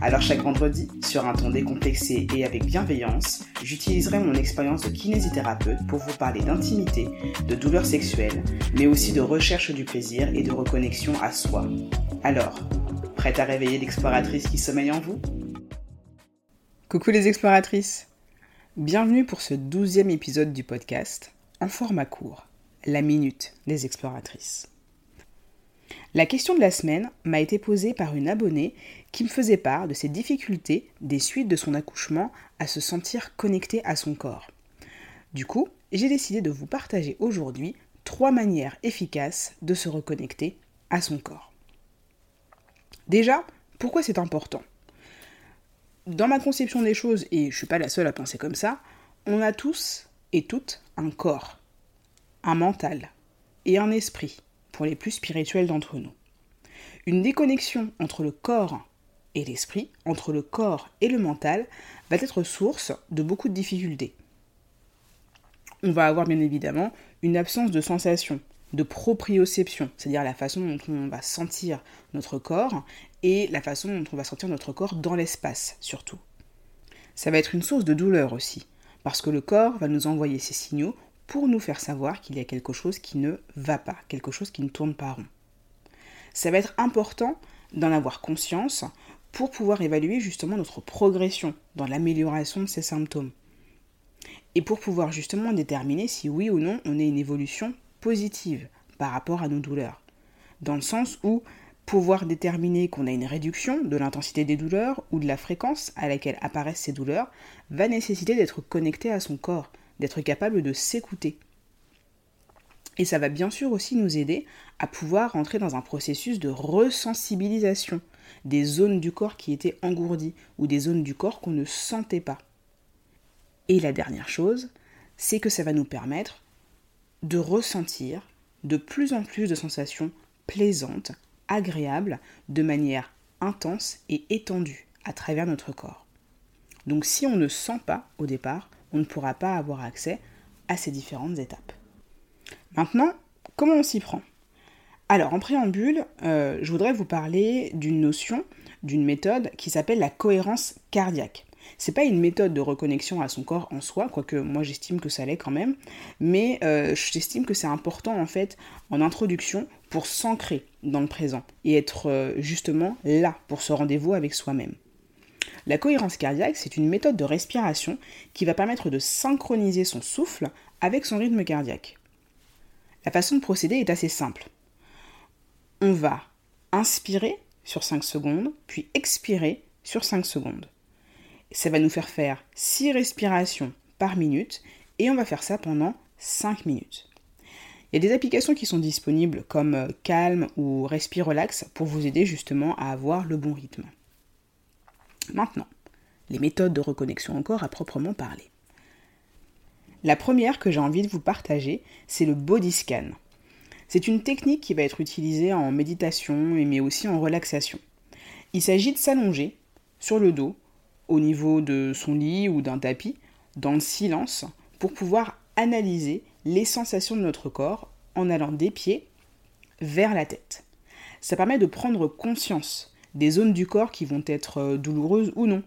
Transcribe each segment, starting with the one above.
Alors chaque vendredi, sur un ton décomplexé et avec bienveillance, j'utiliserai mon expérience de kinésithérapeute pour vous parler d'intimité, de douleurs sexuelles, mais aussi de recherche du plaisir et de reconnexion à soi. Alors, prête à réveiller l'exploratrice qui sommeille en vous? Coucou les exploratrices Bienvenue pour ce douzième épisode du podcast, en format court, la minute des exploratrices. La question de la semaine m'a été posée par une abonnée qui me faisait part de ses difficultés des suites de son accouchement à se sentir connectée à son corps. Du coup, j'ai décidé de vous partager aujourd'hui trois manières efficaces de se reconnecter à son corps. Déjà, pourquoi c'est important? Dans ma conception des choses, et je ne suis pas la seule à penser comme ça, on a tous et toutes un corps, un mental et un esprit les plus spirituels d'entre nous. Une déconnexion entre le corps et l'esprit, entre le corps et le mental, va être source de beaucoup de difficultés. On va avoir bien évidemment une absence de sensation, de proprioception, c'est-à-dire la façon dont on va sentir notre corps et la façon dont on va sentir notre corps dans l'espace surtout. Ça va être une source de douleur aussi, parce que le corps va nous envoyer ces signaux pour nous faire savoir qu'il y a quelque chose qui ne va pas, quelque chose qui ne tourne pas rond. Ça va être important d'en avoir conscience pour pouvoir évaluer justement notre progression dans l'amélioration de ces symptômes. Et pour pouvoir justement déterminer si oui ou non on est une évolution positive par rapport à nos douleurs. Dans le sens où pouvoir déterminer qu'on a une réduction de l'intensité des douleurs ou de la fréquence à laquelle apparaissent ces douleurs va nécessiter d'être connecté à son corps, d'être capable de s'écouter. Et ça va bien sûr aussi nous aider à pouvoir entrer dans un processus de resensibilisation des zones du corps qui étaient engourdies ou des zones du corps qu'on ne sentait pas. Et la dernière chose, c'est que ça va nous permettre de ressentir de plus en plus de sensations plaisantes, agréables, de manière intense et étendue à travers notre corps. Donc si on ne sent pas au départ, on ne pourra pas avoir accès à ces différentes étapes. Maintenant, comment on s'y prend? Alors, en préambule, euh, je voudrais vous parler d'une notion, d'une méthode qui s'appelle la cohérence cardiaque. C'est pas une méthode de reconnexion à son corps en soi, quoique moi j'estime que ça l'est quand même, mais euh, j'estime que c'est important en fait en introduction pour s'ancrer dans le présent et être euh, justement là pour ce rendez-vous avec soi-même. La cohérence cardiaque, c'est une méthode de respiration qui va permettre de synchroniser son souffle avec son rythme cardiaque. La façon de procéder est assez simple. On va inspirer sur 5 secondes, puis expirer sur 5 secondes. Ça va nous faire faire 6 respirations par minute et on va faire ça pendant 5 minutes. Il y a des applications qui sont disponibles comme euh, Calm ou Respire Relax pour vous aider justement à avoir le bon rythme. Maintenant, les méthodes de reconnexion encore à proprement parler. La première que j'ai envie de vous partager, c'est le body scan. C'est une technique qui va être utilisée en méditation mais aussi en relaxation. Il s'agit de s'allonger sur le dos, au niveau de son lit ou d'un tapis, dans le silence, pour pouvoir analyser les sensations de notre corps en allant des pieds vers la tête. Ça permet de prendre conscience des zones du corps qui vont être euh, douloureuses ou non.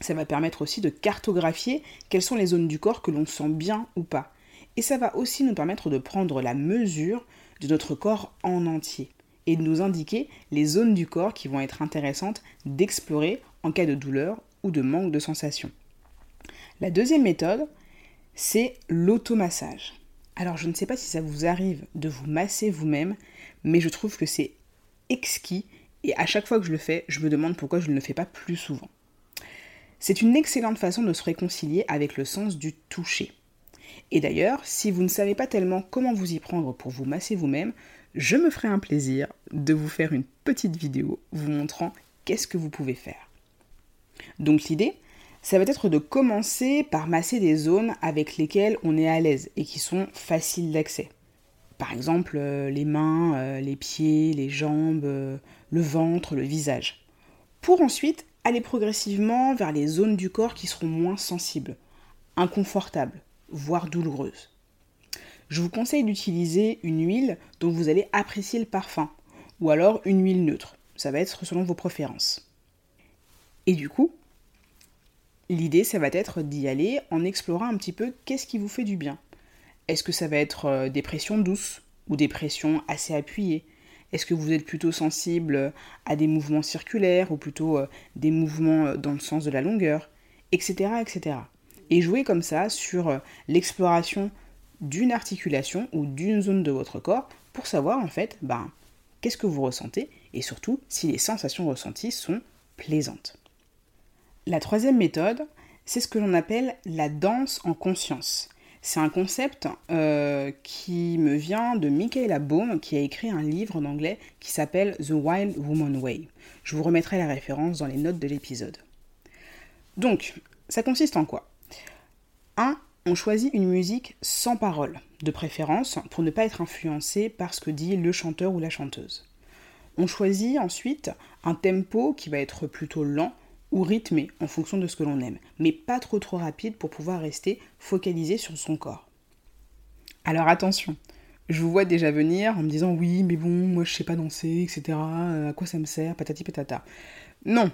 Ça va permettre aussi de cartographier quelles sont les zones du corps que l'on sent bien ou pas. Et ça va aussi nous permettre de prendre la mesure de notre corps en entier et de nous indiquer les zones du corps qui vont être intéressantes d'explorer en cas de douleur ou de manque de sensation. La deuxième méthode, c'est l'automassage. Alors je ne sais pas si ça vous arrive de vous masser vous-même, mais je trouve que c'est exquis et à chaque fois que je le fais, je me demande pourquoi je ne le fais pas plus souvent. C'est une excellente façon de se réconcilier avec le sens du toucher. Et d'ailleurs, si vous ne savez pas tellement comment vous y prendre pour vous masser vous-même, je me ferai un plaisir de vous faire une petite vidéo vous montrant qu'est-ce que vous pouvez faire. Donc l'idée, ça va être de commencer par masser des zones avec lesquelles on est à l'aise et qui sont faciles d'accès. Par exemple, euh, les mains, euh, les pieds, les jambes, euh, le ventre, le visage. Pour ensuite aller progressivement vers les zones du corps qui seront moins sensibles, inconfortables, voire douloureuses. Je vous conseille d'utiliser une huile dont vous allez apprécier le parfum, ou alors une huile neutre. Ça va être selon vos préférences. Et du coup, l'idée, ça va être d'y aller en explorant un petit peu qu'est-ce qui vous fait du bien. Est-ce que ça va être euh, des pressions douces ou des pressions assez appuyées? Est-ce que vous êtes plutôt sensible à des mouvements circulaires ou plutôt euh, des mouvements euh, dans le sens de la longueur Etc. etc. Et jouer comme ça sur l'exploration d'une articulation ou d'une zone de votre corps pour savoir en fait ben, qu'est-ce que vous ressentez et surtout si les sensations ressenties sont plaisantes. La troisième méthode, c'est ce que l'on appelle la danse en conscience. C'est un concept euh, qui me vient de Michaela Baum, qui a écrit un livre en anglais qui s'appelle The Wild Woman Way. Je vous remettrai la référence dans les notes de l'épisode. Donc, ça consiste en quoi? 1. On choisit une musique sans parole, de préférence pour ne pas être influencé par ce que dit le chanteur ou la chanteuse. On choisit ensuite un tempo qui va être plutôt lent ou rythmé en fonction de ce que l'on aime, mais pas trop trop rapide pour pouvoir rester focalisé sur son corps. Alors attention, je vous vois déjà venir en me disant oui, mais bon, moi je sais pas danser, etc. Euh, à quoi ça me sert, patati patata. Non,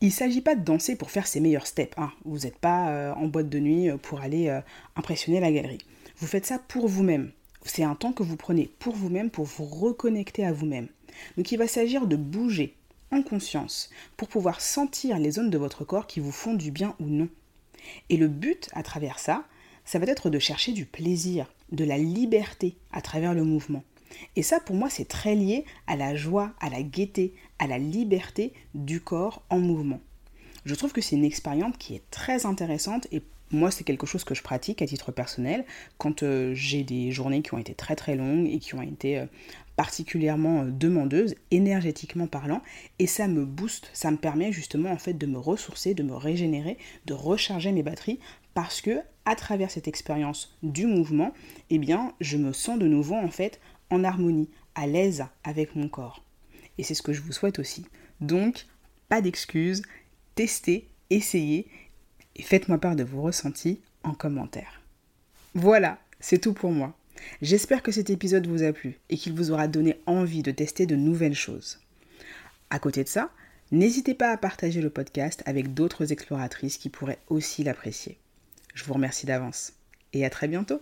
il s'agit pas de danser pour faire ses meilleurs steps. Hein. Vous n'êtes pas euh, en boîte de nuit euh, pour aller impressionner la galerie. Vous faites ça pour vous-même. C'est un temps que vous prenez pour vous-même, pour vous reconnecter à vous-même. Donc il va s'agir de bouger, en conscience pour pouvoir sentir les zones de votre corps qui vous font du bien ou non. Et le but à travers ça, ça va être de chercher du plaisir, de la liberté à travers le mouvement. Et ça, pour moi, c'est très lié à la joie, à la gaieté, à la liberté du corps en mouvement. Je trouve que c'est une expérience qui est très intéressante et moi, c'est quelque chose que je pratique à titre personnel quand euh, j'ai des journées qui ont été très très longues et qui ont été euh, particulièrement euh, demandeuses, énergétiquement parlant, et ça me booste, ça me permet justement en fait de me ressourcer, de me régénérer, de recharger mes batteries, parce que à travers cette expérience du mouvement, eh bien, je me sens de nouveau en fait en harmonie, à l'aise avec mon corps. Et c'est ce que je vous souhaite aussi. Donc, pas d'excuses, testez, essayez et faites-moi part de vos ressentis en commentaire. Voilà, c'est tout pour moi. J'espère que cet épisode vous a plu et qu'il vous aura donné envie de tester de nouvelles choses. À côté de ça, n'hésitez pas à partager le podcast avec d'autres exploratrices qui pourraient aussi l'apprécier. Je vous remercie d'avance et à très bientôt.